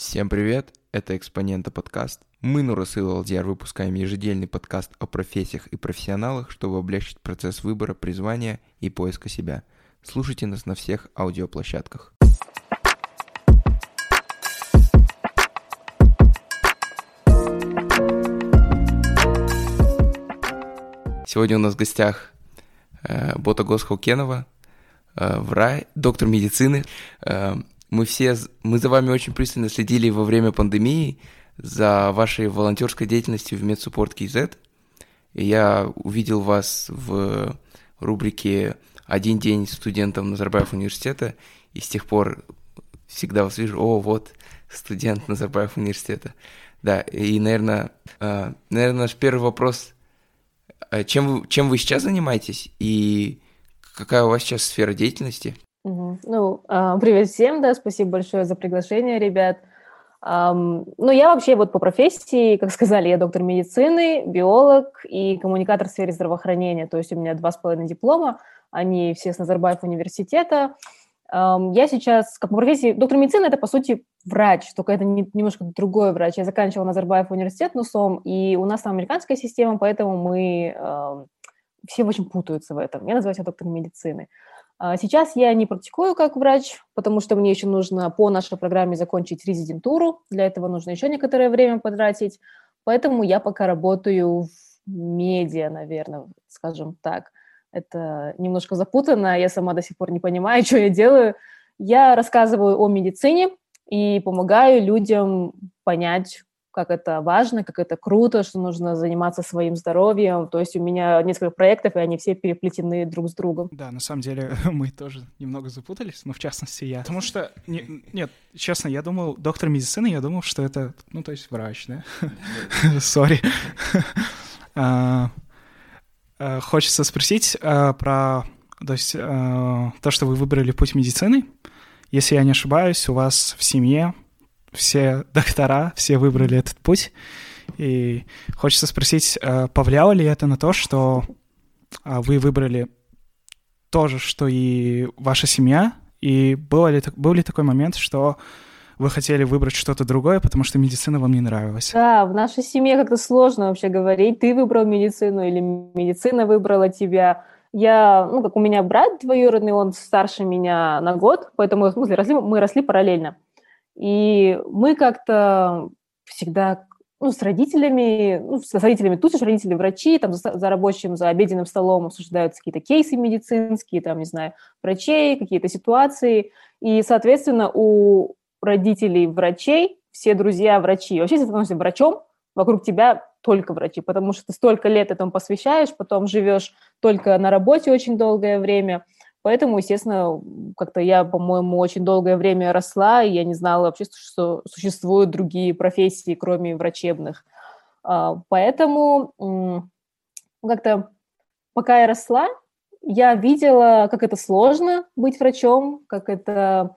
Всем привет, это «Экспонента» подкаст. Мы, Нурасыл Алдиар, выпускаем ежедельный подкаст о профессиях и профессионалах, чтобы облегчить процесс выбора, призвания и поиска себя. Слушайте нас на всех аудиоплощадках. Сегодня у нас в гостях э, Бота Госхаукенова, э, врач, доктор медицины. Мы все, мы за вами очень пристально следили во время пандемии за вашей волонтерской деятельностью в Медсуппорт KZ. Я увидел вас в рубрике «Один день студентом Назарбаев университета», и с тех пор всегда вас вижу, о, вот, студент Назарбаев университета. Да, и, наверное, э, наверное, наш первый вопрос, э, чем вы, чем вы сейчас занимаетесь и какая у вас сейчас сфера деятельности? Ну, а, привет всем, да, спасибо большое за приглашение, ребят. Ну, я вообще вот по профессии, как сказали, я доктор медицины, биолог и коммуникатор в сфере здравоохранения. То есть у меня два с половиной диплома, они все с Назарбаев университета. Я сейчас, как по профессии, доктор медицины – это, по сути, врач, только это не, немножко другой врач. Я заканчивала Назарбаев университет НУСОМ, и у нас там американская система, поэтому мы um, все очень путаются в этом. Я называю себя доктором медицины. А сейчас я не практикую как врач, потому что мне еще нужно по нашей программе закончить резидентуру. Для этого нужно еще некоторое время потратить. Поэтому я пока работаю в медиа, наверное, скажем так. Это немножко запутанно, я сама до сих пор не понимаю, что я делаю. Я рассказываю о медицине и помогаю людям понять, как это важно, как это круто, что нужно заниматься своим здоровьем. То есть у меня несколько проектов, и они все переплетены друг с другом. Да, на самом деле мы тоже немного запутались, ну, в частности, я. Потому что, не, нет, честно, я думал, доктор медицины, я думал, что это, ну, то есть врач, да? Сори. А, а, хочется спросить а, про, то есть, то, что вы выбрали путь медицины. Если я не ошибаюсь, у вас в семье все доктора, все выбрали этот путь. И хочется спросить, э, повлияло ли это на то, что а, вы выбрали то же, что и ваша семья, и был ли, был ли такой момент, что вы хотели выбрать что-то другое, потому что медицина вам не нравилась? Да, в нашей семье как-то сложно вообще говорить, ты выбрал медицину или медицина выбрала тебя. Я, ну, как у меня брат двоюродный, он старше меня на год, поэтому, в смысле, росли, мы росли параллельно. И мы как-то всегда ну, с родителями, ну, с родителями тусишь, родители врачи, там за, за рабочим, за обеденным столом обсуждаются какие-то кейсы медицинские, там, не знаю, врачей, какие-то ситуации. И, соответственно, у родителей врачей все друзья врачи. Вообще, если ты становишься врачом, вокруг тебя только врачи, потому что ты столько лет этому посвящаешь, потом живешь только на работе очень долгое время – Поэтому, естественно, как-то я, по-моему, очень долгое время росла, и я не знала вообще, что существуют другие профессии, кроме врачебных. А, поэтому как-то пока я росла, я видела, как это сложно быть врачом, как это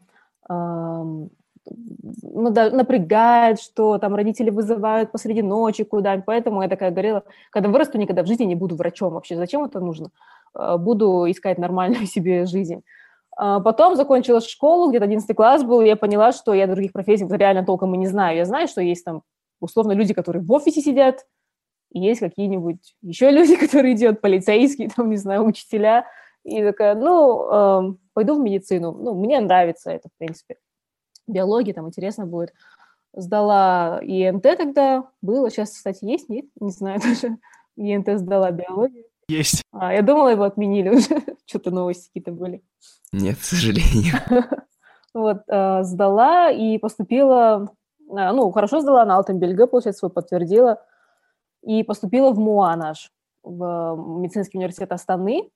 напрягает, что там родители вызывают посреди ночи куда-нибудь. Поэтому я такая говорила, когда вырасту, никогда в жизни не буду врачом вообще. Зачем это нужно? Э, буду искать нормальную себе жизнь. А потом закончила школу, где-то 11 класс был, и я поняла, что я других профессий реально толком и не знаю. Я знаю, что есть там условно люди, которые в офисе сидят, и есть какие-нибудь еще люди, которые идут, полицейские, там, не знаю, учителя. И такая, ну, э, пойду в медицину. Ну, мне нравится это, в принципе. Биология там интересно будет. Сдала ИНТ тогда, было, сейчас, кстати, есть, нет? Не знаю даже. ИНТ сдала биологию. Есть. А, я думала, его отменили уже. Что-то новости какие-то были. Нет, к сожалению. Вот, а, сдала и поступила, а, ну, хорошо сдала на Алтенбельге, получается, свой подтвердила, и поступила в МУА наш, в медицинский университет Астаны.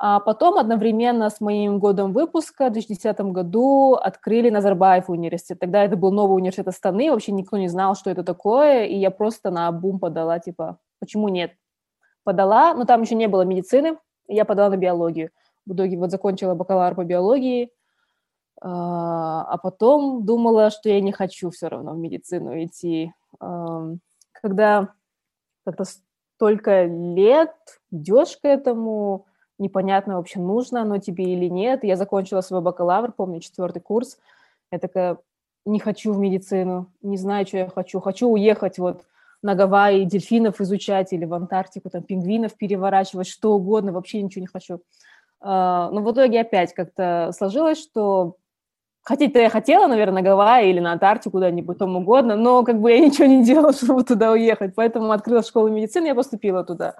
А потом одновременно с моим годом выпуска в 2010 году открыли Назарбаев университет. Тогда это был новый университет Астаны, вообще никто не знал, что это такое, и я просто на бум подала, типа, почему нет? подала, но там еще не было медицины, я подала на биологию. В итоге вот закончила бакалавр по биологии, а, а потом думала, что я не хочу все равно в медицину идти. Когда как-то столько лет идешь к этому, непонятно вообще, нужно оно тебе или нет. Я закончила свой бакалавр, помню, четвертый курс. Я такая, не хочу в медицину, не знаю, что я хочу. Хочу уехать вот на Гавайи, дельфинов изучать или в Антарктику, там, пингвинов переворачивать, что угодно, вообще ничего не хочу. А, но в итоге опять как-то сложилось, что хотеть-то я хотела, наверное, на Гавайи или на Антарктику, куда-нибудь, там угодно, но как бы я ничего не делала, чтобы туда уехать, поэтому открыла школу медицины, я поступила туда.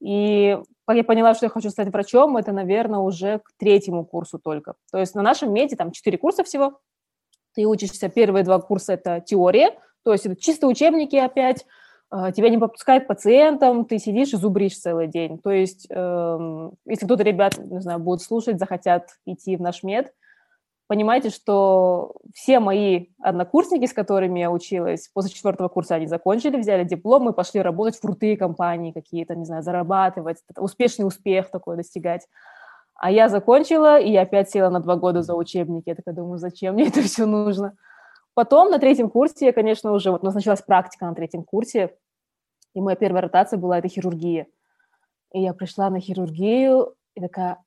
И как я поняла, что я хочу стать врачом, это, наверное, уже к третьему курсу только. То есть на нашем меди там четыре курса всего. Ты учишься, первые два курса – это теория, то есть это чисто учебники опять, а, тебя не подпускают пациентам, ты сидишь и зубришь целый день. То есть, э, если кто-то ребят, не знаю, будут слушать, захотят идти в наш мед, понимаете, что все мои однокурсники, с которыми я училась, после четвертого курса они закончили, взяли диплом и пошли работать в крутые компании какие-то, не знаю, зарабатывать, успешный успех такой достигать. А я закончила, и я опять села на два года за учебники. Я такая думаю, зачем мне это все нужно? Потом на третьем курсе, конечно, уже вот у нас началась практика на третьем курсе, и моя первая ротация была это хирургия. И я пришла на хирургию и такая,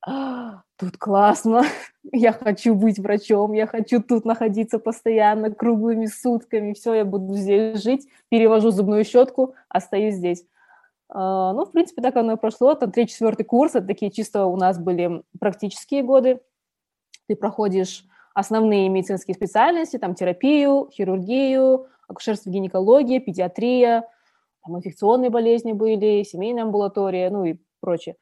а, тут классно, я хочу быть врачом, я хочу тут находиться постоянно, круглыми сутками, все, я буду здесь жить, перевожу зубную щетку, остаюсь здесь. А, ну, в принципе, так оно и прошло. Там третий-четвертый курс, это такие чисто у нас были практические годы. Ты проходишь основные медицинские специальности, там терапию, хирургию, акушерство, гинекология, педиатрия, там инфекционные болезни были, семейная амбулатория, ну и прочее.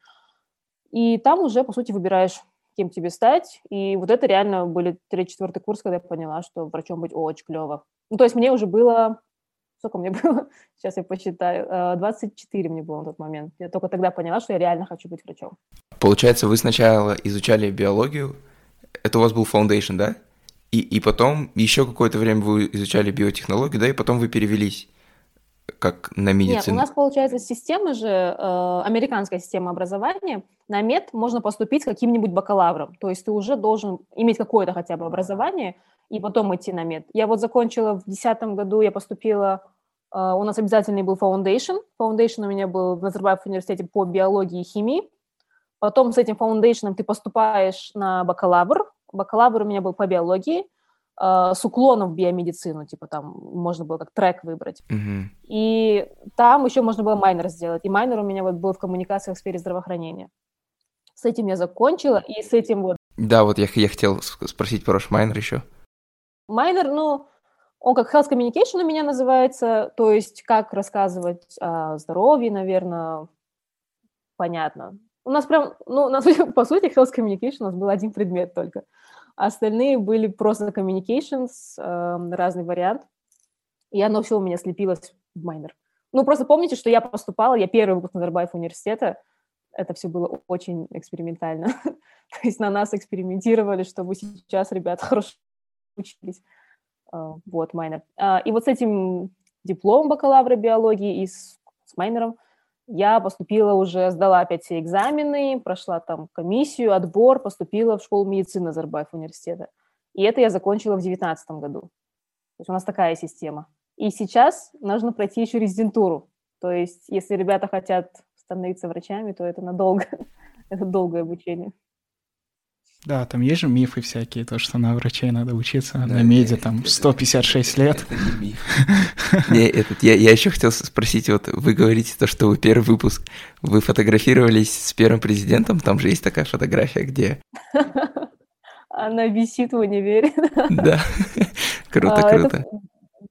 И там уже, по сути, выбираешь, кем тебе стать. И вот это реально были третий-четвертый курс, когда я поняла, что врачом быть очень клево. Ну, то есть мне уже было... Сколько мне было? Сейчас я посчитаю. 24 э, мне было на тот момент. Я только тогда поняла, что я реально хочу быть врачом. Получается, вы сначала изучали биологию, это у вас был foundation, да? И, и потом еще какое-то время вы изучали биотехнологию, да, и потом вы перевелись как на медицину? Нет, у нас, получается, система же, э, американская система образования, на мед можно поступить с каким-нибудь бакалавром, то есть ты уже должен иметь какое-то хотя бы образование и потом идти на мед. Я вот закончила в 2010 году, я поступила, э, у нас обязательный был foundation, foundation у меня был в Назарбаев университете по биологии и химии, потом с этим foundation ты поступаешь на бакалавр, бакалавр у меня был по биологии, с уклоном в биомедицину, типа там можно было как трек выбрать. Mm-hmm. И там еще можно было майнер сделать. И майнер у меня вот был в коммуникациях в сфере здравоохранения. С этим я закончила, и с этим вот... Да, вот я, я хотел спросить про ваш майнер еще. Майнер, ну, он как health communication у меня называется, то есть как рассказывать о здоровье, наверное, понятно. У нас прям, ну, у нас, по сути, health communication у нас был один предмет только. А остальные были просто communications, э, разный вариант. И оно все у меня слепилось в майнер. Ну, просто помните, что я поступала, я первый выпуск Назарбаев университета, это все было очень экспериментально. То есть на нас экспериментировали, чтобы сейчас ребята хорошо учились. Э, вот, майнер. А, и вот с этим дипломом бакалавра биологии и с, с майнером я поступила уже, сдала опять все экзамены, прошла там комиссию, отбор, поступила в школу медицины Назарбаев университета. И это я закончила в 2019 году. То есть у нас такая система. И сейчас нужно пройти еще резидентуру. То есть если ребята хотят становиться врачами, то это надолго. это долгое обучение. Да, там есть же мифы всякие, то, что на врачей надо учиться, да, на меди там 156 лет. Это не миф. Не, этот, я, я еще хотел спросить, вот вы говорите то, что вы первый выпуск, вы фотографировались с первым президентом, там же есть такая фотография, где... Она висит в универе. Да, круто, а, круто. Это,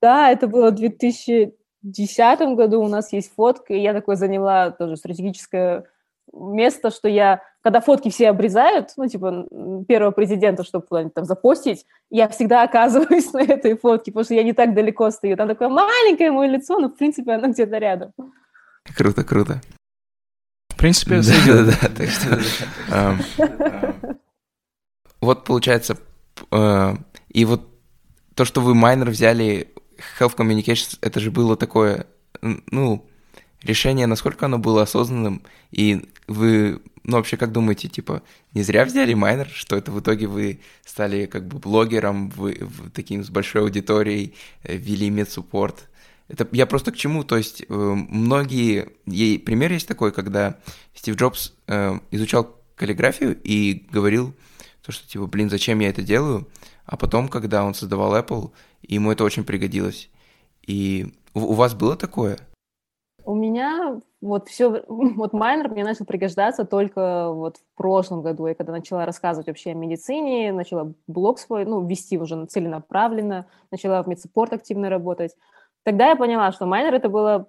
да, это было в 2010 году, у нас есть фотка, и я такой заняла тоже стратегическое место, что я, когда фотки все обрезают, ну, типа, первого президента, чтобы куда-нибудь там запостить, я всегда оказываюсь на этой фотке, потому что я не так далеко стою. Там такое маленькое мое лицо, но, в принципе, оно где-то рядом. Круто, круто. В принципе, да, да, так что... Вот, получается, э, и вот то, что вы майнер взяли, Health Communications, это же было такое, ну, решение, насколько оно было осознанным, и вы, ну, вообще, как думаете, типа, не зря взяли майнер, что это в итоге вы стали как бы блогером, вы, в, таким с большой аудиторией, э, вели медсуппорт. Это я просто к чему, то есть э, многие, ей, пример есть такой, когда Стив Джобс э, изучал каллиграфию и говорил, то, что, типа, блин, зачем я это делаю? а потом, когда он создавал Apple, ему это очень пригодилось. И у вас было такое? У меня вот все, вот майнер мне начал пригождаться только вот в прошлом году. Я когда начала рассказывать вообще о медицине, начала блог свой, ну, вести уже целенаправленно, начала в медсаппорт активно работать. Тогда я поняла, что майнер это было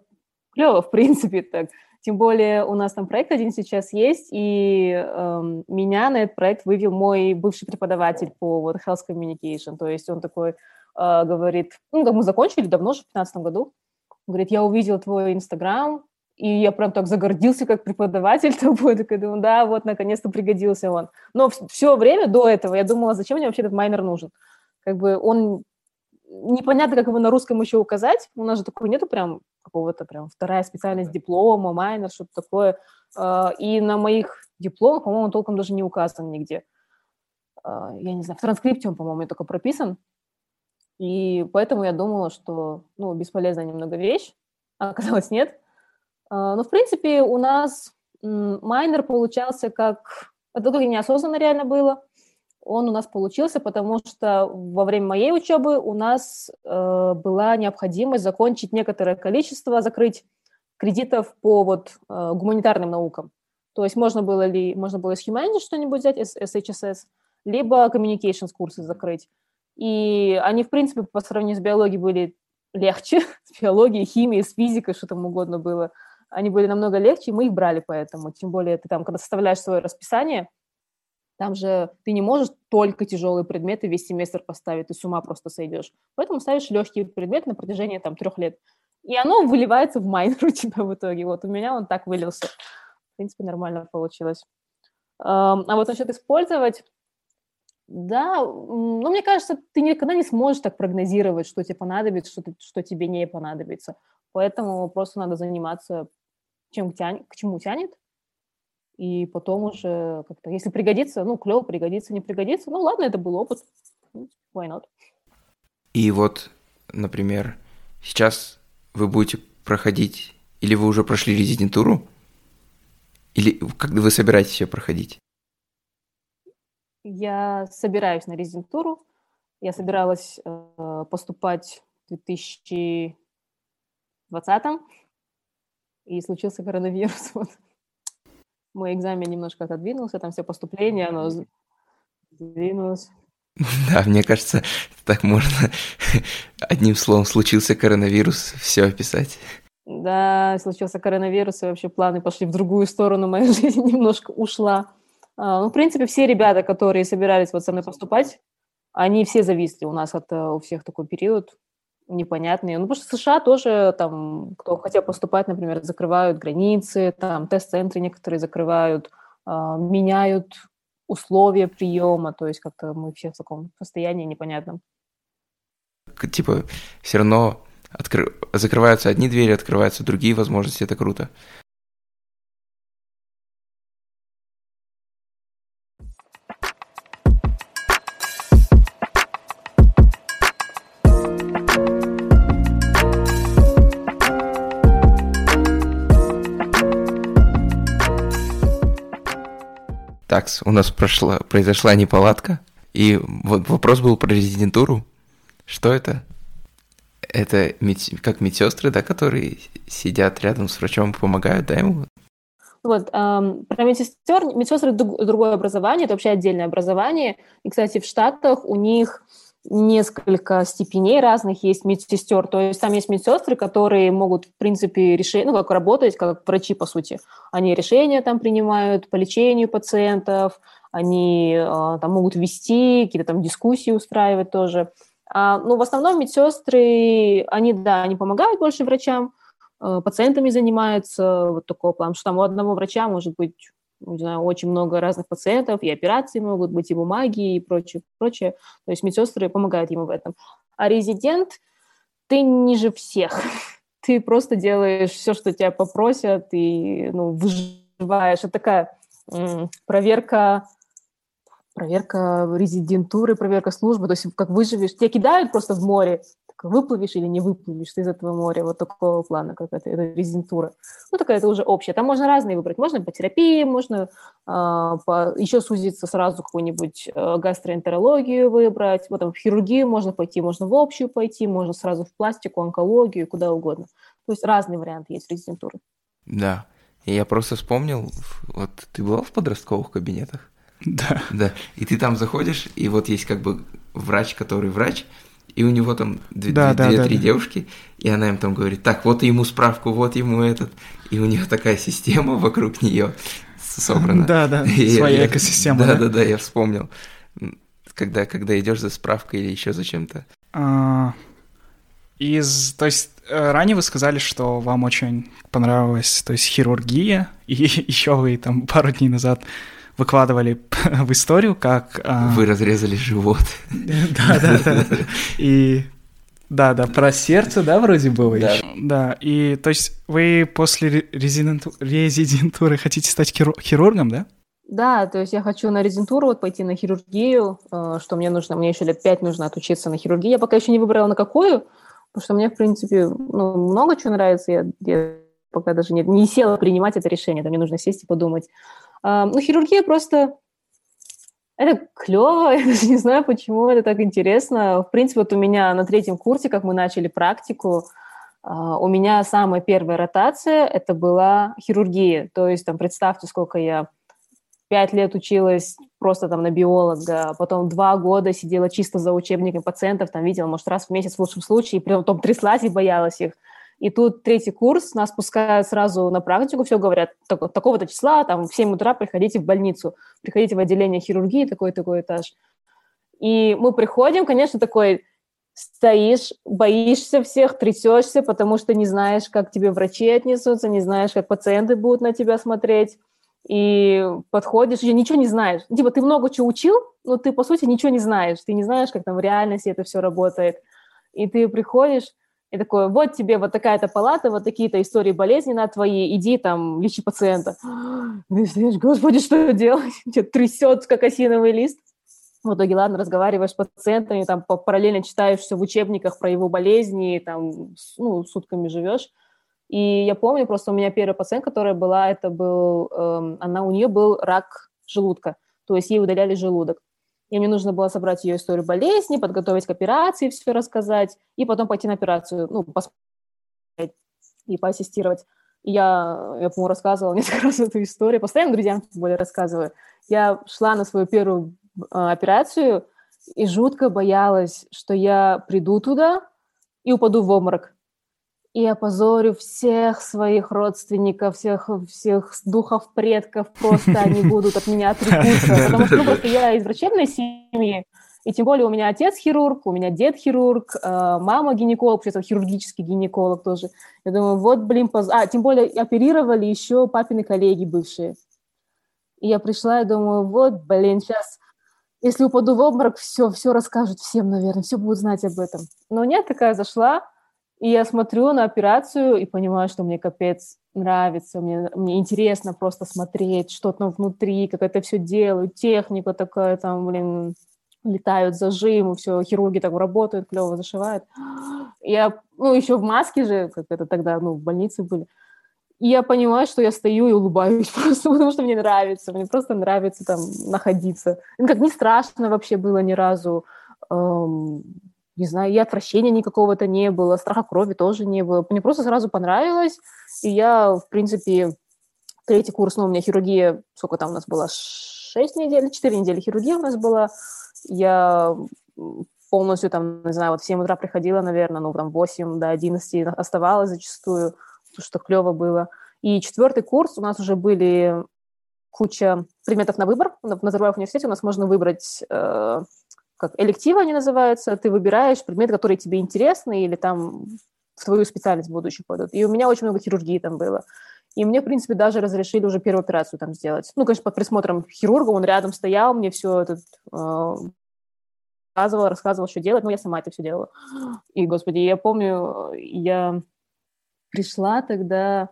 клево, в принципе, так. Тем более у нас там проект один сейчас есть, и эм, меня на этот проект вывел мой бывший преподаватель по вот health communication. То есть он такой э, говорит, ну, как мы закончили давно же, в 2015 году, говорит, я увидел твой Инстаграм, и я прям так загордился как преподаватель тобой, такой думаю, да, вот, наконец-то пригодился он. Но все время до этого я думала, зачем мне вообще этот майнер нужен? Как бы он непонятно, как его на русском еще указать. У нас же такого нету прям какого-то прям вторая специальность диплома, майнер, что-то такое. А, и на моих дипломах, по-моему, толком даже не указан нигде. А, я не знаю, в транскрипте он, по-моему, только прописан. И поэтому я думала, что, ну, бесполезная немного вещь, а оказалось нет. А, но, в принципе, у нас майнер получался как... Это только неосознанно реально было он у нас получился, потому что во время моей учебы у нас э, была необходимость закончить некоторое количество, закрыть кредитов по вот э, гуманитарным наукам. То есть можно было ли, можно было из Humanities что-нибудь взять, из SHSS, либо Communications курсы закрыть. И они, в принципе, по сравнению с биологией были легче, с биологией, химией, с физикой, что там угодно было. Они были намного легче, и мы их брали поэтому. Тем более ты там, когда составляешь свое расписание – там же ты не можешь только тяжелые предметы весь семестр поставить, ты с ума просто сойдешь. Поэтому ставишь легкие предметы на протяжении там трех лет. И оно выливается в майнер у тебя в итоге. Вот у меня он так вылился. В принципе, нормально получилось. А вот насчет использовать, да, ну, мне кажется, ты никогда не сможешь так прогнозировать, что тебе понадобится, что, ты, что тебе не понадобится. Поэтому просто надо заниматься чем тянет, к чему тянет, и потом уже как-то, если пригодится, ну, клево, пригодится, не пригодится, ну, ладно, это был опыт, why not. И вот, например, сейчас вы будете проходить, или вы уже прошли резидентуру, или как вы собираетесь ее проходить? Я собираюсь на резидентуру. Я собиралась э, поступать в 2020 и случился коронавирус. Вот мой экзамен немножко отодвинулся, там все поступление, оно сдвинулось. Да, мне кажется, так можно одним словом случился коронавирус, все описать. Да, случился коронавирус, и вообще планы пошли в другую сторону, моя жизнь немножко ушла. А, ну, в принципе, все ребята, которые собирались вот со мной поступать, они все зависли у нас от э, у всех такой период непонятные. Ну, потому что США тоже, там, кто хотел поступать, например, закрывают границы, там, тест-центры некоторые закрывают, э, меняют условия приема, то есть как-то мы все в таком состоянии непонятном. Типа, все равно откры... закрываются одни двери, открываются другие возможности, это круто. Так, у нас прошла, произошла неполадка, и вот вопрос был про резидентуру. Что это? Это медь, как медсестры, да, которые сидят рядом с врачом, помогают, да, ему? Вот, эм, про медсестер, медсестры другое образование, это вообще отдельное образование. И, кстати, в Штатах у них несколько степеней разных есть медсестер. То есть там есть медсестры, которые могут, в принципе, решить, ну, как работать, как врачи, по сути. Они решения там принимают по лечению пациентов, они э, там могут вести, какие-то там дискуссии устраивать тоже. А, ну, в основном медсестры, они, да, они помогают больше врачам, э, пациентами занимаются, вот такого плана, что там у одного врача может быть не знаю, очень много разных пациентов, и операции могут быть, и бумаги, и прочее, прочее. То есть медсестры помогают ему в этом. А резидент, ты ниже всех. Ты просто делаешь все, что тебя попросят, и ну, выживаешь. Это такая проверка проверка резидентуры, проверка службы, то есть как выживешь, тебя кидают просто в море, выплывешь или не выплывешь ты из этого моря, вот такого плана, как это, это резидентура. Ну, такая это уже общая. Там можно разные выбрать. Можно по терапии, можно э, по, еще сузиться сразу какую-нибудь э, гастроэнтерологию выбрать. Вот там в хирургию можно пойти, можно в общую пойти, можно сразу в пластику, онкологию, куда угодно. То есть разные варианты есть резидентуры. Да. И я просто вспомнил, вот ты была в подростковых кабинетах? Да. Да. И ты там заходишь, и вот есть как бы врач, который врач, и у него там две-три да, да, да, да. девушки, и она им там говорит, так, вот ему справку, вот ему этот, и у нее такая система вокруг нее собрана. Да, да, своя экосистема. Да, да, да, я вспомнил. Когда, когда идешь за справкой или еще за чем-то. А, из, то есть э, ранее вы сказали, что вам очень понравилась, то есть хирургия, и еще вы там пару дней назад выкладывали в историю, как... А, Вы разрезали живот. Да, да, да. И да, да, про сердце, да, вроде было да. еще. Да, и то есть вы после резиденту... резидентуры хотите стать хирургом, да? Да, то есть я хочу на резидентуру вот пойти на хирургию, э, что мне нужно, мне еще лет пять нужно отучиться на хирургии. Я пока еще не выбрала на какую, потому что мне, в принципе, ну, много чего нравится. Я, я пока даже не, не села принимать это решение, там мне нужно сесть и подумать. Ну, хирургия просто... Это клево, я даже не знаю, почему это так интересно. В принципе, вот у меня на третьем курсе, как мы начали практику, а, у меня самая первая ротация – это была хирургия. То есть, там, представьте, сколько я пять лет училась просто там на биолога, потом два года сидела чисто за учебниками пациентов, там видела, может, раз в месяц в лучшем случае, и потом тряслась и боялась их. И тут третий курс, нас пускают сразу на практику, все говорят, так, такого-то числа, там, в 7 утра приходите в больницу, приходите в отделение хирургии, такой-такой этаж. И мы приходим, конечно, такой, стоишь, боишься всех, трясешься, потому что не знаешь, как тебе врачи отнесутся, не знаешь, как пациенты будут на тебя смотреть. И подходишь, и ничего не знаешь. Типа ты много чего учил, но ты, по сути, ничего не знаешь. Ты не знаешь, как там в реальности это все работает. И ты приходишь, и такое, вот тебе вот такая-то палата, вот такие-то истории болезни на твои, иди там, лечи пациента. И ты господи, что делать? Тебя трясет, как осиновый лист. В итоге, ладно, разговариваешь с пациентами, там параллельно читаешь все в учебниках про его болезни, там, ну, сутками живешь. И я помню, просто у меня первый пациент, которая была, это был, эм, она, у нее был рак желудка, то есть ей удаляли желудок и мне нужно было собрать ее историю болезни, подготовить к операции, все рассказать, и потом пойти на операцию, ну, посмотреть и поассистировать. И я, я, по-моему, рассказывала несколько раз эту историю, постоянно друзьям более рассказываю. Я шла на свою первую э, операцию и жутко боялась, что я приду туда и упаду в обморок и опозорю всех своих родственников, всех, всех духов предков, просто они будут от меня отрекутся, потому что ну, просто я из врачебной семьи, и тем более у меня отец хирург, у меня дед хирург, э, мама гинеколог, сейчас хирургический гинеколог тоже. Я думаю, вот, блин, поз... а, тем более оперировали еще папины коллеги бывшие. И я пришла и думаю, вот, блин, сейчас, если упаду в обморок, все, все расскажут всем, наверное, все будут знать об этом. Но нет, такая зашла, и я смотрю на операцию и понимаю, что мне капец нравится, мне, мне интересно просто смотреть, что там внутри, как это все делают, техника такая там, блин, летают зажимы, все, хирурги так работают, клево зашивают. Я, ну, еще в маске же, как это тогда, ну, в больнице были. И я понимаю, что я стою и улыбаюсь просто, потому что мне нравится, мне просто нравится там находиться. Ну, как не страшно вообще было ни разу. Эм, не знаю, и отвращения никакого-то не было, страха крови тоже не было. Мне просто сразу понравилось, и я, в принципе, третий курс, ну, у меня хирургия, сколько там у нас было, 6 недель, 4 недели хирургии у нас была. Я полностью там, не знаю, вот в 7 утра приходила, наверное, ну, там 8 до 11 оставалась зачастую, что клево было. И четвертый курс у нас уже были куча предметов на выбор. В Назарбаев университете у нас можно выбрать э, как элективы они называются, ты выбираешь предметы, которые тебе интересны или там в твою специальность в пойдут. И у меня очень много хирургии там было. И мне, в принципе, даже разрешили уже первую операцию там сделать. Ну, конечно, под присмотром хирурга, он рядом стоял, мне все это э, рассказывал, рассказывал, что делать, но я сама это все делала. И, господи, я помню, я пришла тогда...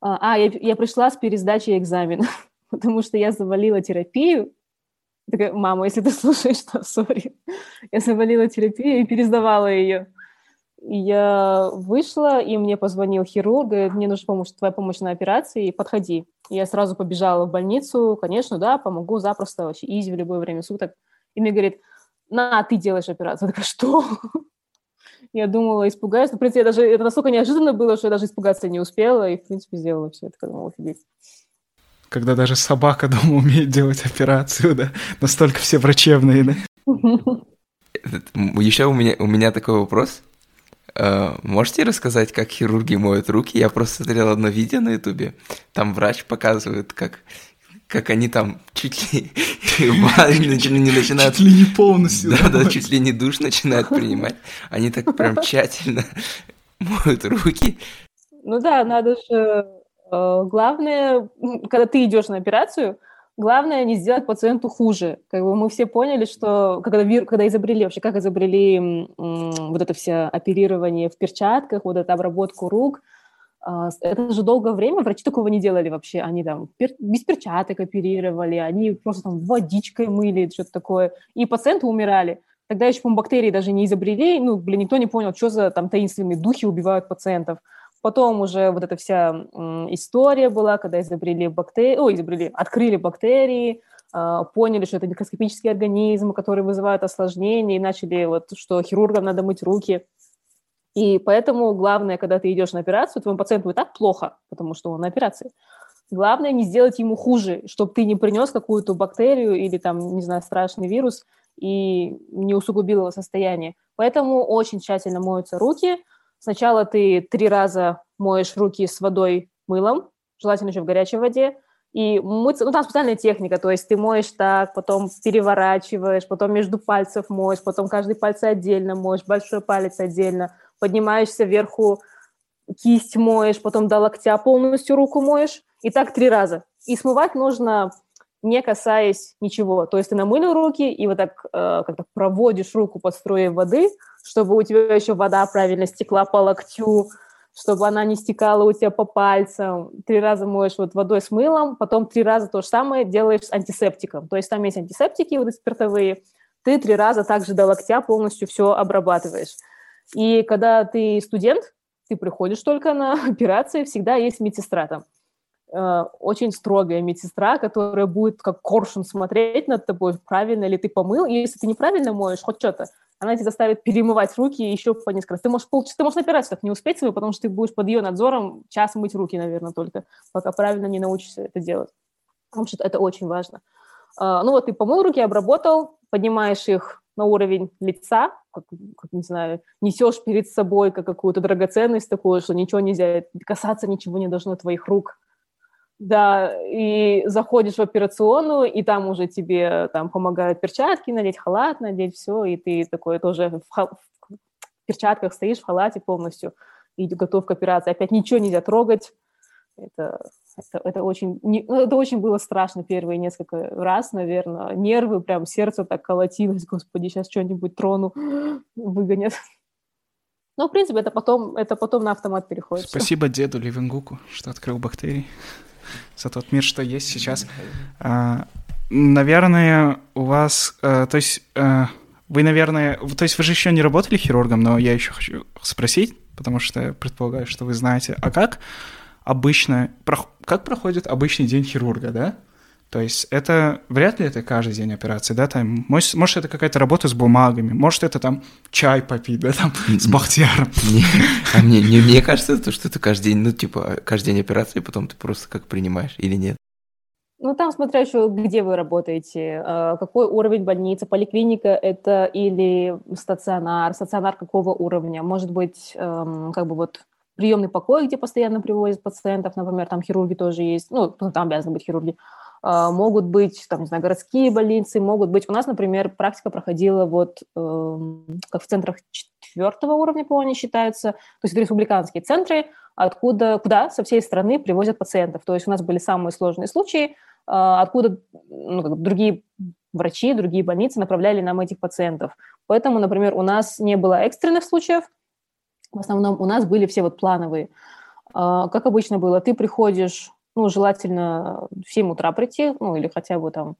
А, а я, я пришла с пересдачей экзамена, потому что я завалила терапию, Такая, мама, если ты слушаешь, то сори. Я завалила терапию и пересдавала ее. я вышла, и мне позвонил хирург, говорит, мне нужна помощь, твоя помощь на операции, подходи. Я сразу побежала в больницу, конечно, да, помогу запросто, вообще изи в любое время суток. И мне говорит, на, ты делаешь операцию. Я такая, что? Я думала, испугаюсь. Но, в принципе, я даже, это настолько неожиданно было, что я даже испугаться не успела, и, в принципе, сделала все это, когда офигеть. Когда даже собака дома умеет делать операцию, да? Настолько все врачебные, да? Еще у меня, у меня такой вопрос. Э, можете рассказать, как хирурги моют руки? Я просто смотрел одно видео на ютубе. Там врач показывает, как как они там чуть ли не начинают... Чуть ли не полностью. Да, да, чуть ли не душ начинают принимать. Они так прям тщательно моют руки. Ну да, надо же... Э, главное, когда ты идешь на операцию, главное не сделать пациенту хуже. Как бы мы все поняли, что когда, когда изобрели, вообще как изобрели вот это все оперирование в перчатках, вот эту обработку рук, а, это же долгое время врачи такого не делали вообще. Они там без перчаток оперировали, они просто там водичкой мыли, что-то такое. И пациенты умирали. Тогда еще, по бактерии даже не изобрели, ну, блин, никто не понял, что за там таинственные духи убивают пациентов. Потом уже вот эта вся история была, когда изобрели бактерии, ой, изобрели, открыли бактерии, а, поняли, что это микроскопические организмы, которые вызывают осложнения, и начали вот, что хирургам надо мыть руки. И поэтому главное, когда ты идешь на операцию, твоему пациенту и так плохо, потому что он на операции. Главное не сделать ему хуже, чтобы ты не принес какую-то бактерию или там, не знаю, страшный вирус и не усугубил его состояние. Поэтому очень тщательно моются руки – Сначала ты три раза моешь руки с водой мылом, желательно еще в горячей воде, и мыться, ну, там специальная техника, то есть ты моешь так, потом переворачиваешь, потом между пальцев моешь, потом каждый пальцы отдельно моешь, большой палец отдельно, поднимаешься вверху, кисть моешь, потом до локтя полностью руку моешь, и так три раза. И смывать нужно не касаясь ничего. То есть ты намылил руки и вот так э, как-то проводишь руку под струей воды, чтобы у тебя еще вода правильно стекла по локтю, чтобы она не стекала у тебя по пальцам. Три раза моешь вот водой с мылом, потом три раза то же самое делаешь с антисептиком. То есть там есть антисептики вот спиртовые, ты три раза также до локтя полностью все обрабатываешь. И когда ты студент, ты приходишь только на операции, всегда есть медсестра там. Э, очень строгая медсестра, которая будет как коршун смотреть над тобой, правильно ли ты помыл. И если ты неправильно моешь хоть что-то, она тебя заставит перемывать руки еще по несколько раз. Ты можешь, полчаса, ты можешь на операцию не успеть свою, потому что ты будешь под ее надзором час мыть руки, наверное, только, пока правильно не научишься это делать. Потому что это очень важно. Uh, ну вот ты помыл руки, обработал, поднимаешь их на уровень лица, как, как не знаю, несешь перед собой как какую-то драгоценность такую, что ничего нельзя, касаться ничего не должно твоих рук, да, и заходишь в операционную, и там уже тебе там помогают перчатки надеть, халат надеть, все, и ты такой тоже в, ха- в перчатках стоишь, в халате полностью, и готов к операции. Опять ничего нельзя трогать. Это, это, это, очень, не, ну, это очень было страшно первые несколько раз, наверное. Нервы, прям сердце так колотилось, господи, сейчас что-нибудь трону, выгонят. Но, в принципе, это потом, это потом на автомат переходит. Спасибо деду Ливенгуку, что открыл бактерии за тот мир, что есть сейчас. А, наверное, у вас, а, то есть а, вы, наверное, то есть вы же еще не работали хирургом, но я еще хочу спросить, потому что предполагаю, что вы знаете, а как обычно, как проходит обычный день хирурга, да? То есть это вряд ли это каждый день операции, да, там, может, может это какая-то работа с бумагами, может это там чай попить, да, там, с Бахтияром. Не, а мне, не, мне кажется, то, что это каждый день, ну, типа, каждый день операции, потом ты просто как принимаешь или нет. Ну, там смотря еще, где вы работаете, а, какой уровень больницы, поликлиника это или стационар, стационар какого уровня, может быть, эм, как бы вот приемный покой, где постоянно привозят пациентов, например, там хирурги тоже есть, ну, там обязаны быть хирурги, могут быть, там, не знаю, городские больницы, могут быть... У нас, например, практика проходила вот э, как в центрах четвертого уровня, по-моему, они считаются, то есть это республиканские центры, откуда, куда со всей страны привозят пациентов. То есть у нас были самые сложные случаи, э, откуда ну, другие врачи, другие больницы направляли нам этих пациентов. Поэтому, например, у нас не было экстренных случаев, в основном у нас были все вот плановые. Э, как обычно было, ты приходишь ну, желательно в 7 утра прийти, ну, или хотя бы там,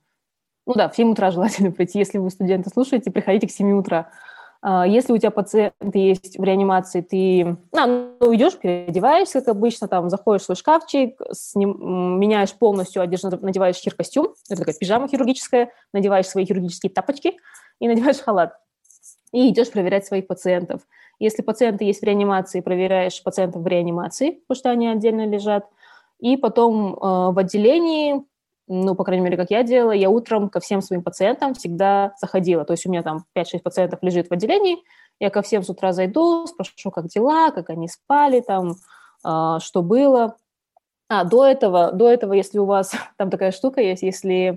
ну да, в 7 утра желательно прийти. Если вы студенты слушаете, приходите к 7 утра. А, если у тебя пациент есть в реанимации, ты а, ну, идешь, переодеваешься, как обычно, там, заходишь в свой шкафчик, сним, меняешь полностью одежду, надеваешь хир-костюм, это такая пижама хирургическая, надеваешь свои хирургические тапочки и надеваешь халат. И идешь проверять своих пациентов. Если пациенты есть в реанимации, проверяешь пациентов в реанимации, потому что они отдельно лежат. И потом э, в отделении ну, по крайней мере, как я делала, я утром ко всем своим пациентам всегда заходила. То есть у меня там 5-6 пациентов лежит в отделении, я ко всем с утра зайду, спрошу, как дела, как они спали, там, э, что было. А, до этого, до этого, если у вас там такая штука есть, если э,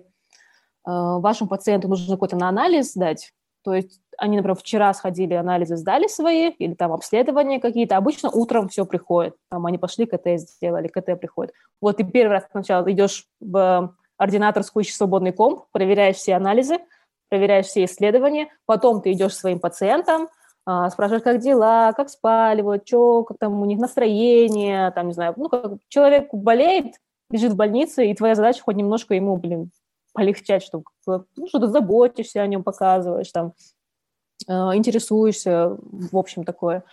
вашему пациенту нужно какой-то на анализ сдать, то есть они, например, вчера сходили, анализы сдали свои, или там обследования какие-то, обычно утром все приходит. Там они пошли, КТ сделали, КТ приходит. Вот ты первый раз сначала идешь в ординаторскую ищешь свободный комп, проверяешь все анализы, проверяешь все исследования, потом ты идешь своим пациентам, а, спрашиваешь, как дела, как спали, вот, что, как там у них настроение, там, не знаю, ну, как человек болеет, лежит в больнице, и твоя задача хоть немножко ему, блин, полегчать, чтобы ну, что-то заботишься о нем, показываешь, там, э, интересуешься, в общем, такое.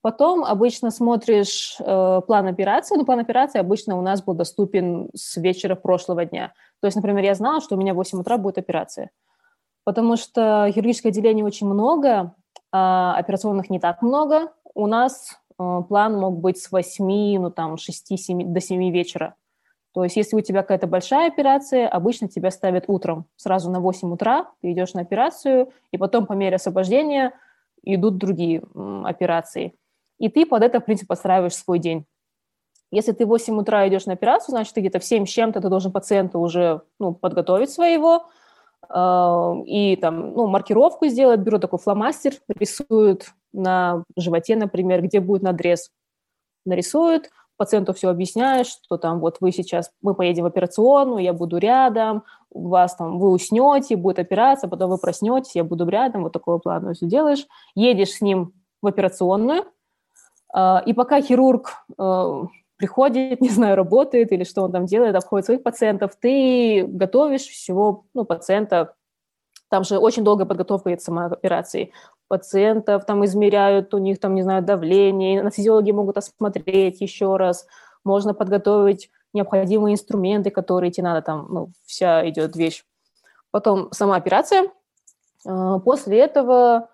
Потом обычно смотришь э, план операции, но план операции обычно у нас был доступен с вечера прошлого дня. То есть, например, я знала, что у меня в 8 утра будет операция, потому что хирургическое отделение очень много, а операционных не так много. У нас э, план мог быть с 8, ну там, 6-7 до 7 вечера. То есть если у тебя какая-то большая операция, обычно тебя ставят утром, сразу на 8 утра, ты идешь на операцию, и потом по мере освобождения идут другие операции. И ты под это, в принципе, подстраиваешь свой день. Если ты в 8 утра идешь на операцию, значит, ты где-то в 7 с чем-то ты должен пациента уже ну, подготовить своего, э, и там, ну, маркировку сделать, беру такой фломастер, рисуют на животе, например, где будет надрез. Нарисуют, пациенту все объясняешь, что там вот вы сейчас, мы поедем в операционную, я буду рядом, у вас там, вы уснете, будет операция, потом вы проснетесь, я буду рядом, вот такого плана все делаешь. Едешь с ним в операционную, а, и пока хирург э, приходит, не знаю, работает или что он там делает, обходит своих пациентов, ты готовишь всего ну, пациента там же очень долгая подготовка этой самой операции. Пациентов там измеряют, у них там, не знаю, давление, анестезиологи могут осмотреть еще раз, можно подготовить необходимые инструменты, которые тебе надо, там, ну, вся идет вещь. Потом сама операция. А, после этого,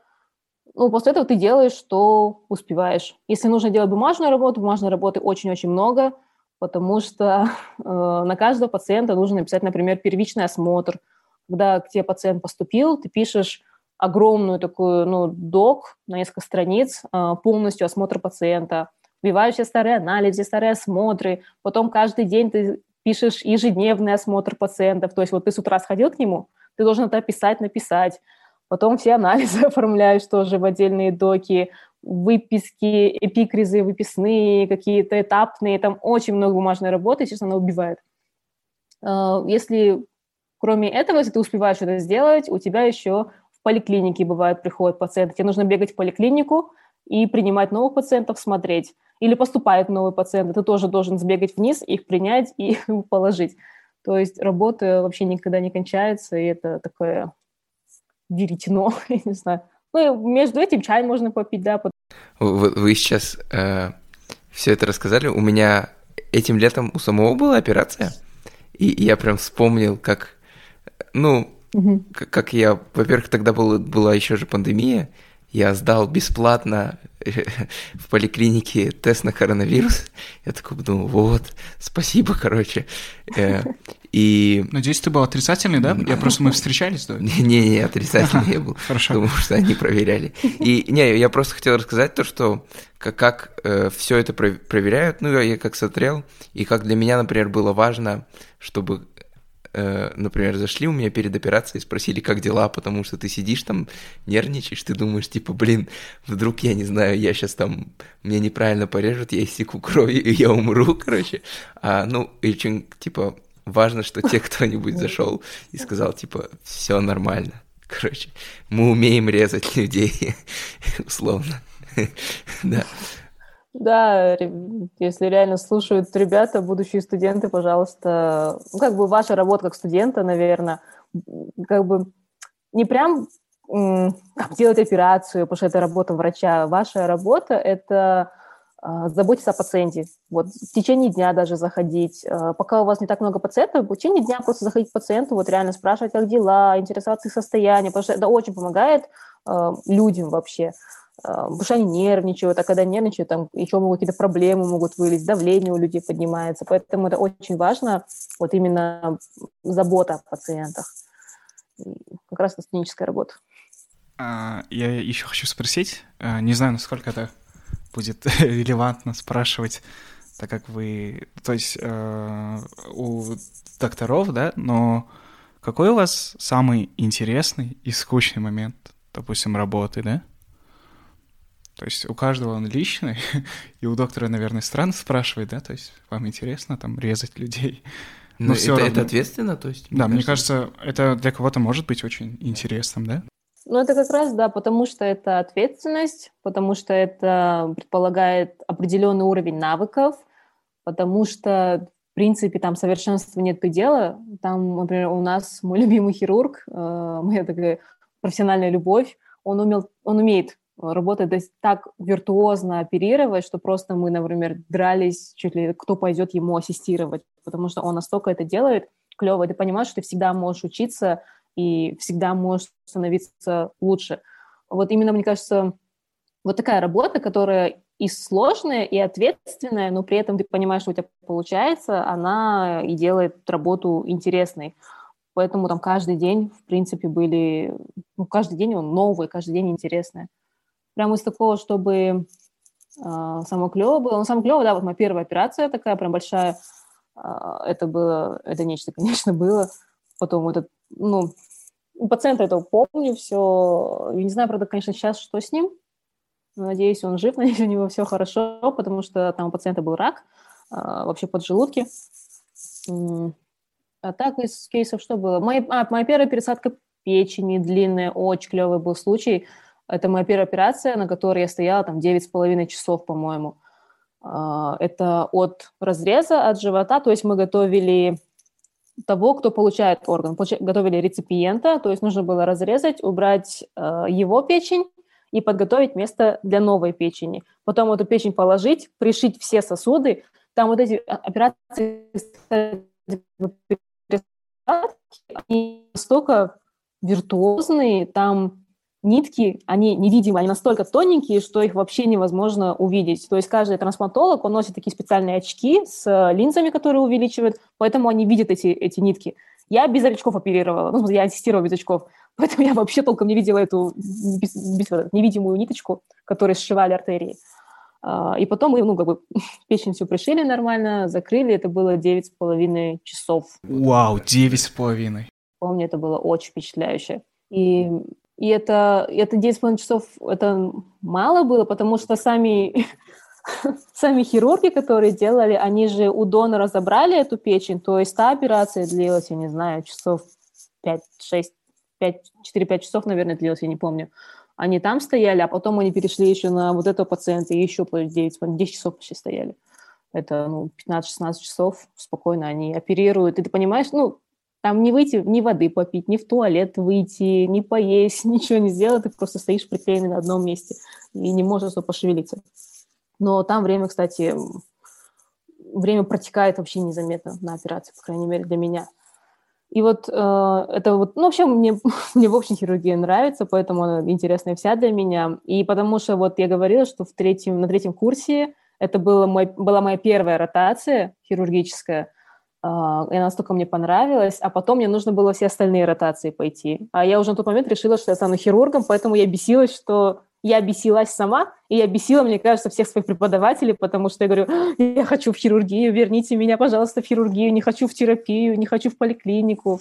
ну, после этого ты делаешь, что успеваешь. Если нужно делать бумажную работу, бумажной работы очень-очень много, потому что э, на каждого пациента нужно написать, например, первичный осмотр – когда к тебе пациент поступил, ты пишешь огромную такую, ну, док на несколько страниц, а, полностью осмотр пациента, вбиваешь все старые анализы, старые осмотры, потом каждый день ты пишешь ежедневный осмотр пациентов, то есть вот ты с утра сходил к нему, ты должен это писать, написать, потом все анализы оформляешь тоже в отдельные доки, выписки, эпикризы, выписные, какие-то этапные, там очень много бумажной работы, честно, она убивает. А, если Кроме этого, если ты успеваешь это сделать, у тебя еще в поликлинике бывают приходят пациенты. Тебе нужно бегать в поликлинику и принимать новых пациентов, смотреть. Или поступают новые пациенты, ты тоже должен сбегать вниз, их принять и положить. То есть работа вообще никогда не кончается, и это такое веретено, я не знаю. Ну, между этим чай можно попить, да. Вы, вы сейчас э, все это рассказали. У меня этим летом у самого была операция, и я прям вспомнил, как ну, угу. как я, во-первых, тогда был, была еще же пандемия, я сдал бесплатно в поликлинике тест на коронавирус. Я такой думал, вот, спасибо, короче. Э, и... Надеюсь, ты был отрицательный, да? Я просто, мы встречались, да? Не-не, отрицательный я был. Хорошо. Потому что они проверяли. И, не, я просто хотел рассказать то, что как, как э, все это проверяют, ну, я как смотрел, и как для меня, например, было важно, чтобы Э, например, зашли у меня перед операцией, спросили, как дела, потому что ты сидишь там, нервничаешь, ты думаешь, типа, блин, вдруг, я не знаю, я сейчас там, мне неправильно порежут, я истеку кровью, и я умру, короче. А, ну, очень, типа, важно, что те кто-нибудь зашел и сказал, типа, все нормально. Короче, мы умеем резать людей, условно. Да. Да, если реально слушают ребята, будущие студенты, пожалуйста, ну, как бы ваша работа как студента, наверное, как бы не прям делать операцию, потому что это работа врача. Ваша работа – это а, заботиться о пациенте. Вот в течение дня даже заходить. А, пока у вас не так много пациентов, в течение дня просто заходить к пациенту, вот реально спрашивать, как дела, интересоваться их состоянием, потому что это очень помогает э, людям вообще. Потому что они нервничают, а когда нервничают, там еще могут какие-то проблемы могут вылезть, давление у людей поднимается. Поэтому это очень важно, вот именно забота о пациентах. как раз клиническая работа. А, я еще хочу спросить, а, не знаю, насколько это будет релевантно спрашивать, так как вы, то есть э, у докторов, да, но какой у вас самый интересный и скучный момент, допустим, работы, да? То есть у каждого он личный, и у доктора, наверное, странно спрашивать, да? То есть вам интересно там резать людей. Но, но это, равно... это ответственно, то есть? Да, мне кажется, это для кого-то может быть очень интересным, да? Ну, это как раз, да, потому что это ответственность, потому что это предполагает определенный уровень навыков, потому что, в принципе, там совершенства нет предела. Там, например, у нас мой любимый хирург, э, моя такая профессиональная любовь, он, умел, он умеет работать то есть, так виртуозно оперировать, что просто мы, например, дрались, чуть ли кто пойдет ему ассистировать, потому что он настолько это делает клево, ты понимаешь, что ты всегда можешь учиться и всегда можешь становиться лучше. Вот именно, мне кажется, вот такая работа, которая и сложная, и ответственная, но при этом ты понимаешь, что у тебя получается, она и делает работу интересной. Поэтому там каждый день, в принципе, были... Ну, каждый день он новый, каждый день интересный. Прямо из такого, чтобы э, самое клевое было. Ну, самое клевое, да, вот моя первая операция такая прям большая. Э, это было... Это нечто, конечно, было. Потом этот, ну, пациента этого помню, все. Я не знаю, правда, конечно, сейчас что с ним. Надеюсь, он жив, надеюсь, у него все хорошо, потому что там у пациента был рак, а, вообще поджелудки. А так из кейсов что было? Моя, а, моя первая пересадка печени длинная, очень клевый был случай. Это моя первая операция, на которой я стояла там 9,5 часов, по-моему. А, это от разреза, от живота, то есть мы готовили того, кто получает орган. Готовили реципиента, то есть нужно было разрезать, убрать э, его печень и подготовить место для новой печени. Потом эту печень положить, пришить все сосуды. Там вот эти операции они настолько виртуозные, там нитки, они невидимые, они настолько тоненькие, что их вообще невозможно увидеть. То есть каждый трансплантолог, он носит такие специальные очки с линзами, которые увеличивают, поэтому они видят эти, эти нитки. Я без очков оперировала, ну, я ассистировала без очков, поэтому я вообще толком не видела эту без, без, невидимую ниточку, которой сшивали артерии. А, и потом мы, ну, как бы, печень все пришили нормально, закрыли, это было 9,5 часов. Вау, 9,5. Помню, это было очень впечатляюще. И и это, это 9,5 часов, это мало было, потому что сами, сами хирурги, которые делали, они же у донора забрали эту печень, то есть та операция длилась, я не знаю, часов 5, 6, 5, 4-5 часов, наверное, длилась, я не помню. Они там стояли, а потом они перешли еще на вот этого пациента, и еще 9, 10 часов почти стояли. Это ну, 15-16 часов спокойно они оперируют. И ты понимаешь, ну, там не выйти, ни воды попить, ни в туалет выйти, ни поесть, ничего не сделать, ты просто стоишь приклеенный на одном месте и не можешь пошевелиться. Но там время, кстати, время протекает вообще незаметно на операции, по крайней мере, для меня. И вот э, это вот, ну, вообще мне, мне в общем хирургия нравится, поэтому она интересная вся для меня. И потому что вот я говорила, что в третьем, на третьем курсе это было мой, была моя первая ротация хирургическая, а, и настолько мне понравилась, а потом мне нужно было все остальные ротации пойти. А я уже на тот момент решила, что я стану хирургом, поэтому я бесилась, что я бесилась сама, и я бесила, мне кажется, всех своих преподавателей, потому что я говорю, я хочу в хирургию, верните меня, пожалуйста, в хирургию, не хочу в терапию, не хочу в поликлинику.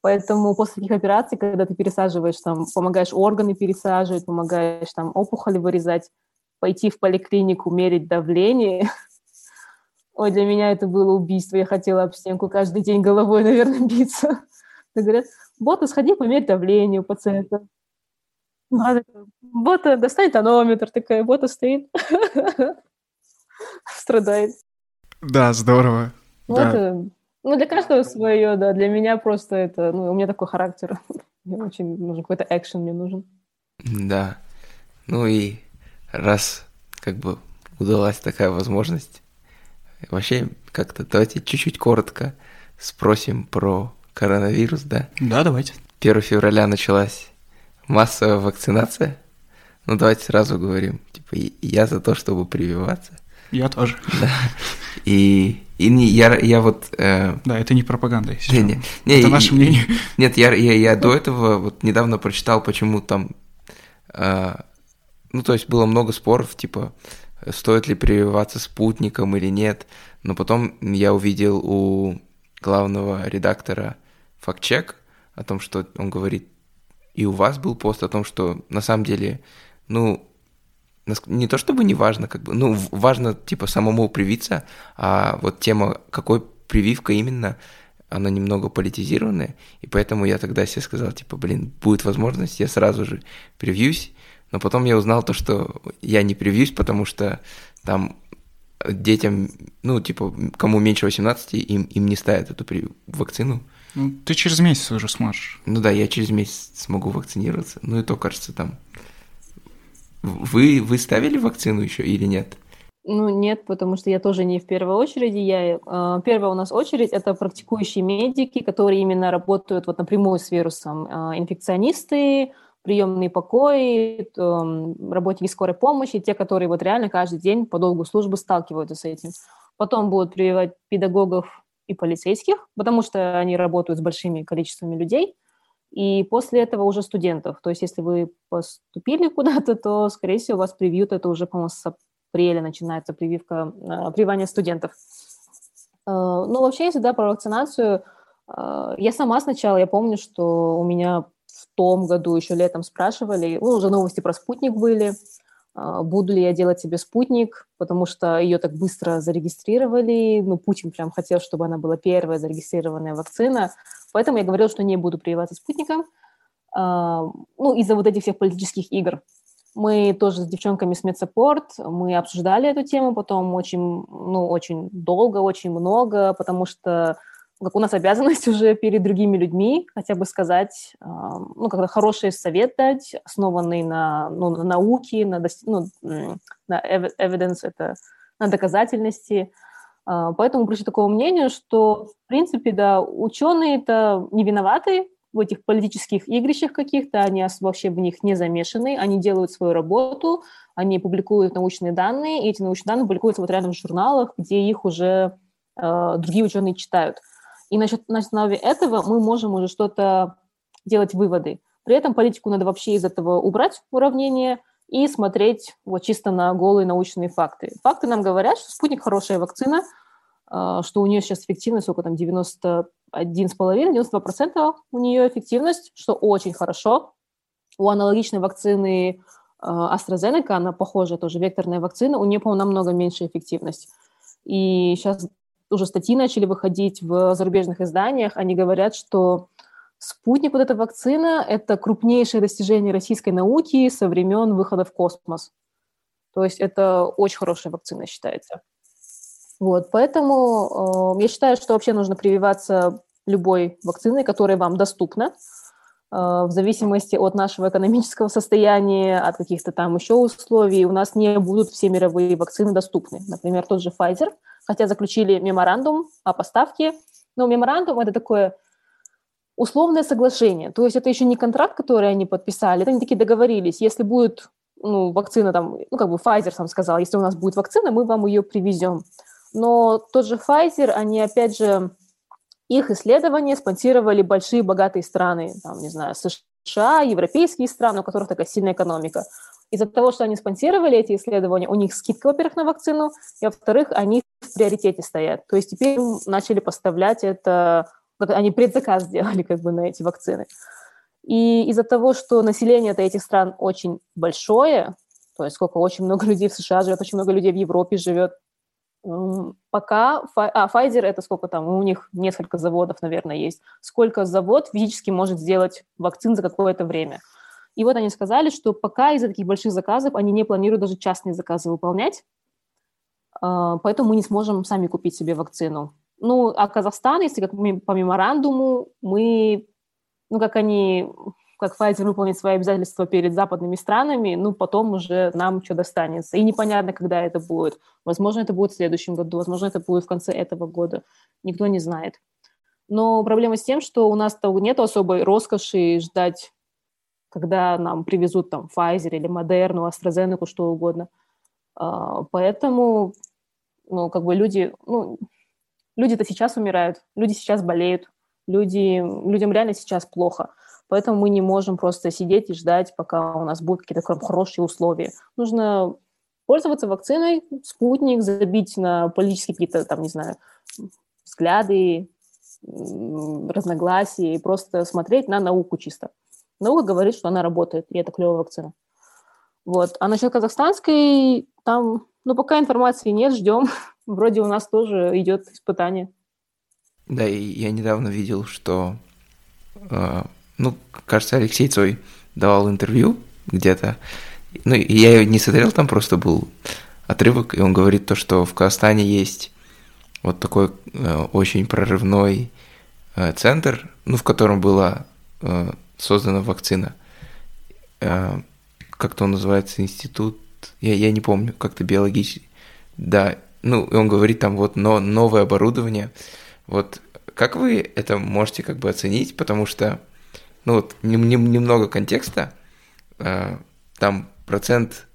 Поэтому после таких операций, когда ты пересаживаешь, там, помогаешь органы пересаживать, помогаешь там опухоли вырезать, пойти в поликлинику, мерить давление, Ой, для меня это было убийство. Я хотела об стенку каждый день головой, наверное, биться. Так говорят, Бота, сходи, померь давление у пациента. Бота, достань тонометр. Такая, Бота стоит, страдает. Да, здорово. Ну, да. это, ну, для каждого свое, да. Для меня просто это, ну, у меня такой характер. Мне очень нужен какой-то экшен мне нужен. Да. Ну и раз как бы удалась такая возможность, вообще как-то давайте чуть-чуть коротко спросим про коронавирус, да? Да, давайте. 1 февраля началась массовая вакцинация. Ну, давайте сразу говорим, типа, я за то, чтобы прививаться. Я тоже. Да. И, и не, я, я вот... Э... Да, это не пропаганда, если не, не, не, Это наше мнение. Нет, я, я, я до этого вот недавно прочитал, почему там... Э, ну, то есть было много споров, типа, стоит ли прививаться спутником или нет. Но потом я увидел у главного редактора фактчек о том, что он говорит, и у вас был пост о том, что на самом деле, ну, не то чтобы не важно, как бы, ну, важно, типа, самому привиться, а вот тема, какой прививка именно, она немного политизированная, и поэтому я тогда себе сказал, типа, блин, будет возможность, я сразу же привьюсь, но потом я узнал то, что я не привьюсь, потому что там детям, ну, типа, кому меньше 18, им, им не ставят эту вакцину. Ну, ты через месяц уже сможешь. Ну да, я через месяц смогу вакцинироваться. Ну и то, кажется, там вы, вы ставили вакцину еще или нет? Ну, нет, потому что я тоже не в первой очереди. Я, э, первая у нас очередь – это практикующие медики, которые именно работают вот напрямую с вирусом. Э, инфекционисты, приемные покои, работники скорой помощи, те, которые вот реально каждый день по долгу службы сталкиваются с этим. Потом будут прививать педагогов и полицейских, потому что они работают с большими количествами людей – и после этого уже студентов. То есть если вы поступили куда-то, то, скорее всего, вас привьют. Это уже, по-моему, с апреля начинается прививка, э, прививание студентов. Э, ну, вообще, если да, про вакцинацию, э, я сама сначала, я помню, что у меня в том году еще летом спрашивали, ну, уже новости про спутник были, буду ли я делать себе спутник, потому что ее так быстро зарегистрировали, ну, Путин прям хотел, чтобы она была первая зарегистрированная вакцина, Поэтому я говорила, что не буду прививаться спутником, а, ну, из-за вот этих всех политических игр. Мы тоже с девчонками с медсаппорт, мы обсуждали эту тему потом очень, ну, очень долго, очень много, потому что как у нас обязанность уже перед другими людьми хотя бы сказать, ну, когда хороший совет дать, основанный на, ну, на науке, на, ну, на evidence, это на доказательности, а, поэтому пришли к такому мнению, что, в принципе, да, ученые-то не виноваты в этих политических игрищах каких-то, они вообще в них не замешаны, они делают свою работу, они публикуют научные данные, и эти научные данные публикуются вот рядом в журналах, где их уже э, другие ученые читают. И насчет, на основе этого мы можем уже что-то делать выводы. При этом политику надо вообще из этого убрать уравнение и смотреть вот чисто на голые научные факты. Факты нам говорят, что спутник хорошая вакцина, а, что у нее сейчас эффективность сколько там, 91,5-92% у нее эффективность, что очень хорошо. У аналогичной вакцины а, AstraZeneca, она похожая тоже, векторная вакцина, у нее, по-моему, намного меньше эффективность. И сейчас уже статьи начали выходить в зарубежных изданиях, они говорят, что спутник, вот эта вакцина, это крупнейшее достижение российской науки со времен выхода в космос. То есть это очень хорошая вакцина считается. Вот, поэтому э, я считаю, что вообще нужно прививаться любой вакциной, которая вам доступна, э, в зависимости от нашего экономического состояния, от каких-то там еще условий. У нас не будут все мировые вакцины доступны. Например, тот же Pfizer, хотя заключили меморандум о поставке, но меморандум – это такое условное соглашение. То есть это еще не контракт, который они подписали, это они такие договорились. Если будет ну, вакцина там, ну, как бы Pfizer сам сказал, если у нас будет вакцина, мы вам ее привезем. Но тот же Pfizer, они, опять же, их исследования спонсировали большие богатые страны, там, не знаю, США, европейские страны, у которых такая сильная экономика. Из-за того, что они спонсировали эти исследования, у них скидка, во-первых, на вакцину, и, во-вторых, они в приоритете стоят. То есть теперь начали поставлять это, они предзаказ сделали как бы на эти вакцины. И из-за того, что население этих стран очень большое, то есть сколько очень много людей в США живет, очень много людей в Европе живет, Пока, а Pfizer это сколько там, у них несколько заводов, наверное, есть. Сколько завод физически может сделать вакцин за какое-то время. И вот они сказали, что пока из-за таких больших заказов они не планируют даже частные заказы выполнять, поэтому мы не сможем сами купить себе вакцину. Ну, а Казахстан, если как по меморандуму, мы ну, как они, как Pfizer выполнит свои обязательства перед западными странами, ну, потом уже нам что достанется. И непонятно, когда это будет. Возможно, это будет в следующем году, возможно, это будет в конце этого года. Никто не знает. Но проблема с тем, что у нас-то нет особой роскоши ждать, когда нам привезут там Pfizer или Moderna, AstraZeneca, что угодно. А, поэтому, ну, как бы люди, ну, люди-то сейчас умирают, люди сейчас болеют, люди, людям реально сейчас плохо. Поэтому мы не можем просто сидеть и ждать, пока у нас будут какие-то хорошие условия. Нужно пользоваться вакциной, спутник, забить на политические какие-то, там, не знаю, взгляды, разногласия и просто смотреть на науку чисто. Наука говорит, что она работает, и это клевая вакцина. Вот. А насчет казахстанской, там, ну, пока информации нет, ждем. Вроде у нас тоже идет испытание. Да, и я недавно видел, что, э, ну, кажется, Алексей Цой давал интервью где-то. Ну, я не смотрел, там просто был отрывок, и он говорит то, что в Казахстане есть вот такой э, очень прорывной э, центр, ну, в котором была э, создана вакцина. Э, как-то он называется, институт, я, я не помню, как-то биологический. Да, ну, и он говорит там вот но, новое оборудование. Вот как вы это можете как бы оценить, потому что, ну вот, нем, нем, немного контекста, э, там процент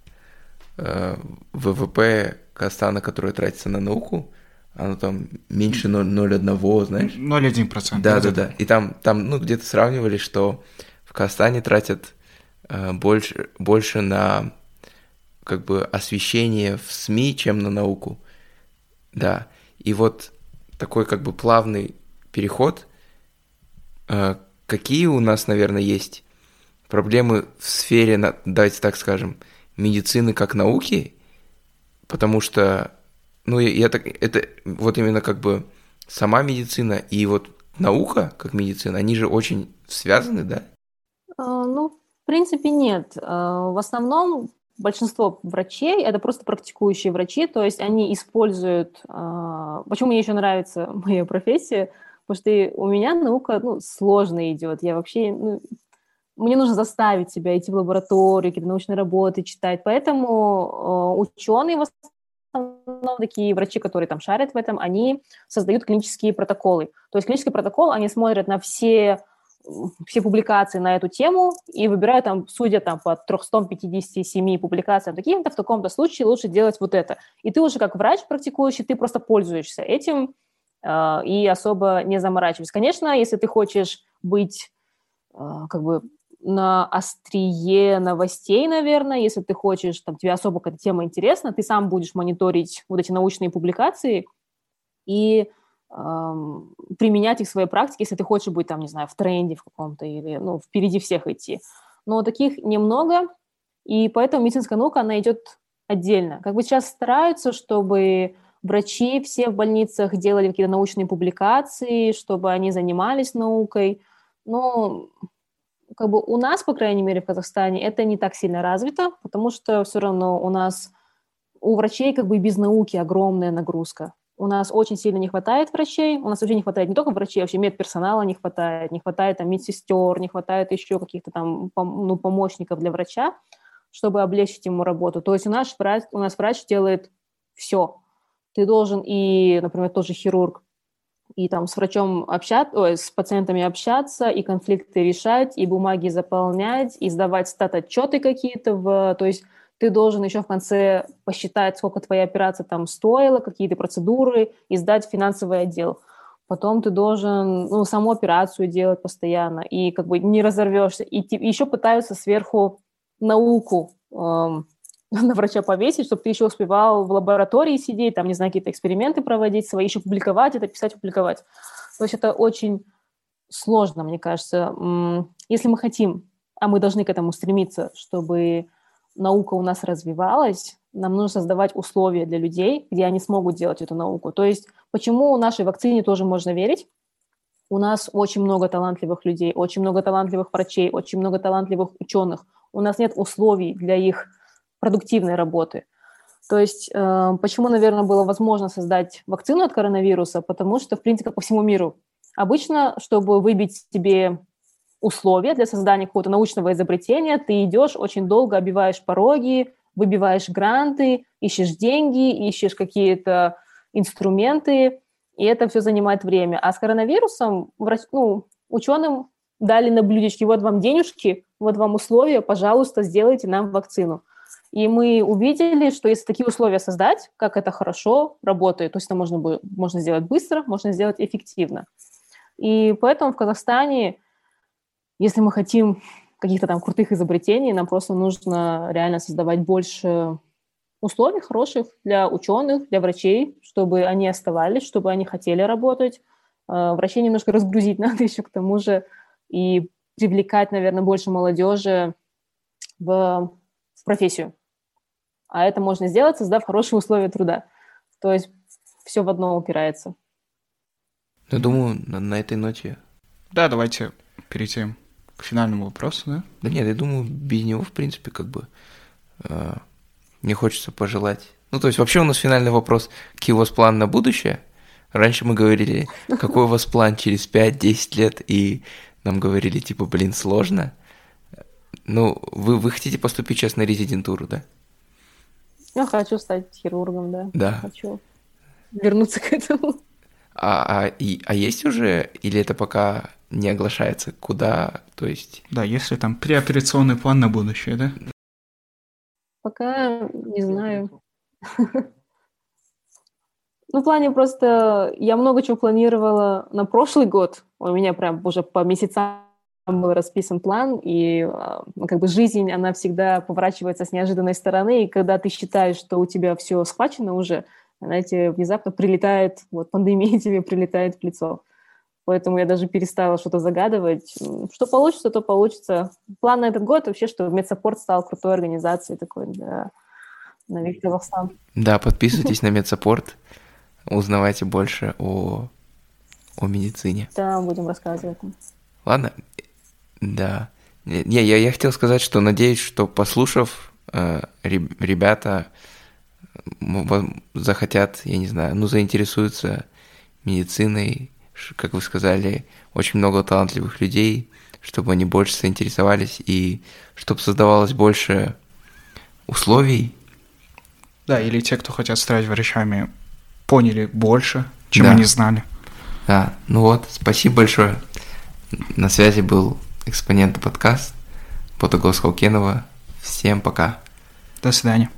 э, ВВП Казахстана, который тратится на науку, оно там меньше 0,1, знаешь? 0,1%. Да, да, да. И там, там ну, где-то сравнивали, что в Казахстане тратят э, больше, больше на как бы освещение в СМИ, чем на науку. Да. И вот такой как бы плавный переход. Э, какие у нас, наверное, есть проблемы в сфере, давайте так скажем, медицины как науки, потому что ну, я, так, это вот именно как бы сама медицина и вот наука как медицина, они же очень связаны, да? А, ну, в принципе, нет. А, в основном большинство врачей это просто практикующие врачи, то есть они используют... А, почему мне еще нравится моя профессия? Потому что у меня наука ну, сложно идет. Я вообще... Ну, мне нужно заставить себя идти в лабораторию, какие-то научные работы читать. Поэтому ученые в основном такие врачи, которые там шарят в этом, они создают клинические протоколы. То есть клинический протокол, они смотрят на все все публикации на эту тему и выбирают там, судя там по 357 публикациям таким-то, в таком-то случае лучше делать вот это. И ты уже как врач практикующий, ты просто пользуешься этим э, и особо не заморачиваешься. Конечно, если ты хочешь быть э, как бы на острие новостей, наверное, если ты хочешь, там, тебе особо какая-то тема интересна, ты сам будешь мониторить вот эти научные публикации и применять их в своей практике, если ты хочешь быть, там, не знаю, в тренде в каком-то или, ну, впереди всех идти. Но таких немного, и поэтому медицинская наука, она идет отдельно. Как бы сейчас стараются, чтобы врачи все в больницах делали какие-то научные публикации, чтобы они занимались наукой, но как бы у нас, по крайней мере, в Казахстане это не так сильно развито, потому что все равно у нас у врачей как бы без науки огромная нагрузка. У нас очень сильно не хватает врачей, у нас вообще не хватает не только врачей, вообще медперсонала не хватает, не хватает там медсестер, не хватает еще каких-то там ну, помощников для врача, чтобы облегчить ему работу. То есть у нас врач, у нас врач делает все. Ты должен и, например, тот же хирург, и там с врачом общаться, с пациентами общаться, и конфликты решать, и бумаги заполнять, и сдавать стат-отчеты какие-то, в, то есть ты должен еще в конце посчитать, сколько твоя операция там стоила, какие-то процедуры, и сдать финансовый отдел. Потом ты должен ну, саму операцию делать постоянно, и как бы не разорвешься. И, и еще пытаются сверху науку эм, на врача повесить, чтобы ты еще успевал в лаборатории сидеть, там, не знаю, какие-то эксперименты проводить свои, еще публиковать это, писать, публиковать. То есть это очень сложно, мне кажется. Если мы хотим, а мы должны к этому стремиться, чтобы наука у нас развивалась, нам нужно создавать условия для людей, где они смогут делать эту науку. То есть почему нашей вакцине тоже можно верить? У нас очень много талантливых людей, очень много талантливых врачей, очень много талантливых ученых. У нас нет условий для их продуктивной работы. То есть э, почему, наверное, было возможно создать вакцину от коронавируса? Потому что, в принципе, по всему миру. Обычно, чтобы выбить себе условия для создания какого-то научного изобретения, ты идешь, очень долго обиваешь пороги, выбиваешь гранты, ищешь деньги, ищешь какие-то инструменты, и это все занимает время. А с коронавирусом ну, ученым дали на блюдечке, вот вам денежки, вот вам условия, пожалуйста, сделайте нам вакцину. И мы увидели, что если такие условия создать, как это хорошо работает, то есть это можно, можно сделать быстро, можно сделать эффективно. И поэтому в Казахстане, если мы хотим каких-то там крутых изобретений, нам просто нужно реально создавать больше условий хороших для ученых, для врачей, чтобы они оставались, чтобы они хотели работать. Э, врачей немножко разгрузить надо еще к тому же и привлекать, наверное, больше молодежи в, в профессию. А это можно сделать, создав хорошие условия труда. То есть все в одно упирается. Я думаю, на, на этой ноте... Да, давайте перейдем к финальному вопросу, да? Да нет, я думаю, без него, в принципе, как бы... Э, мне хочется пожелать... Ну, то есть вообще у нас финальный вопрос, какие у вас планы на будущее? Раньше мы говорили, какой у вас план через 5-10 лет, и нам говорили, типа, блин, сложно. Ну, вы, вы хотите поступить сейчас на резидентуру, да? Я хочу стать хирургом, да. Да. Хочу вернуться к этому. А, а, и, а есть уже, или это пока не оглашается, куда, то есть... Да, если там преоперационный план на будущее, да? Пока не знаю. Ну, в плане просто я много чего планировала на прошлый год. У меня прям уже по месяцам был расписан план, и а, ну, как бы жизнь, она всегда поворачивается с неожиданной стороны, и когда ты считаешь, что у тебя все схвачено уже, знаете, внезапно прилетает, вот пандемия тебе прилетает в лицо. Поэтому я даже перестала что-то загадывать. Что получится, то получится. План на этот год вообще, что медсаппорт стал крутой организацией такой для на весь Казахстан. Да, подписывайтесь на медсаппорт, узнавайте больше о, о медицине. Да, будем рассказывать. Ладно, да. Не, я, я хотел сказать, что надеюсь, что послушав, э, ребята захотят, я не знаю, ну, заинтересуются медициной, как вы сказали, очень много талантливых людей, чтобы они больше заинтересовались и чтобы создавалось больше условий. Да, или те, кто хотят стать врачами, поняли больше, чем да. они знали. Да, ну вот, спасибо большое. На связи был экспонент подкаст Потагос Халкенова. Всем пока. До свидания.